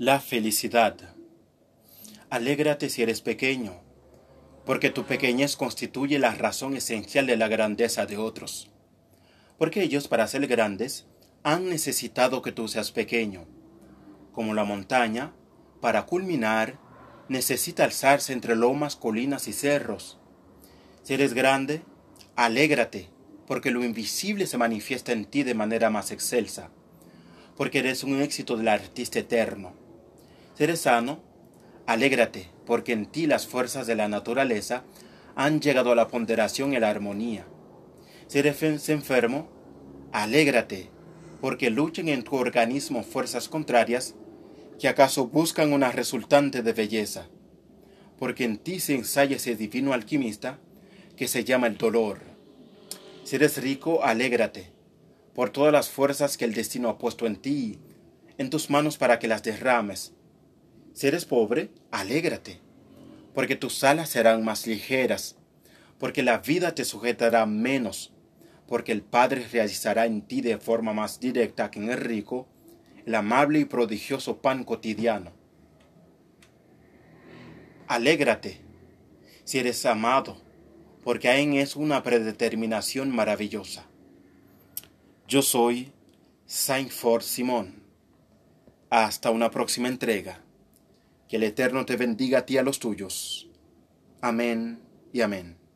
La felicidad. Alégrate si eres pequeño, porque tu pequeñez constituye la razón esencial de la grandeza de otros. Porque ellos, para ser grandes, han necesitado que tú seas pequeño. Como la montaña, para culminar, necesita alzarse entre lomas, colinas y cerros. Si eres grande, alégrate, porque lo invisible se manifiesta en ti de manera más excelsa, porque eres un éxito del artista eterno eres sano, alégrate, porque en ti las fuerzas de la naturaleza han llegado a la ponderación y la armonía. Si eres enfermo, alégrate, porque luchan en tu organismo fuerzas contrarias que acaso buscan una resultante de belleza, porque en ti se ensaya ese divino alquimista que se llama el dolor. Si eres rico, alégrate, por todas las fuerzas que el destino ha puesto en ti, en tus manos para que las derrames, si eres pobre, alégrate, porque tus alas serán más ligeras, porque la vida te sujetará menos, porque el Padre realizará en ti de forma más directa que en el rico el amable y prodigioso pan cotidiano. Alégrate, si eres amado, porque en es una predeterminación maravillosa. Yo soy Saint Ford Simón. Hasta una próxima entrega. Que el Eterno te bendiga a ti y a los tuyos. Amén y amén.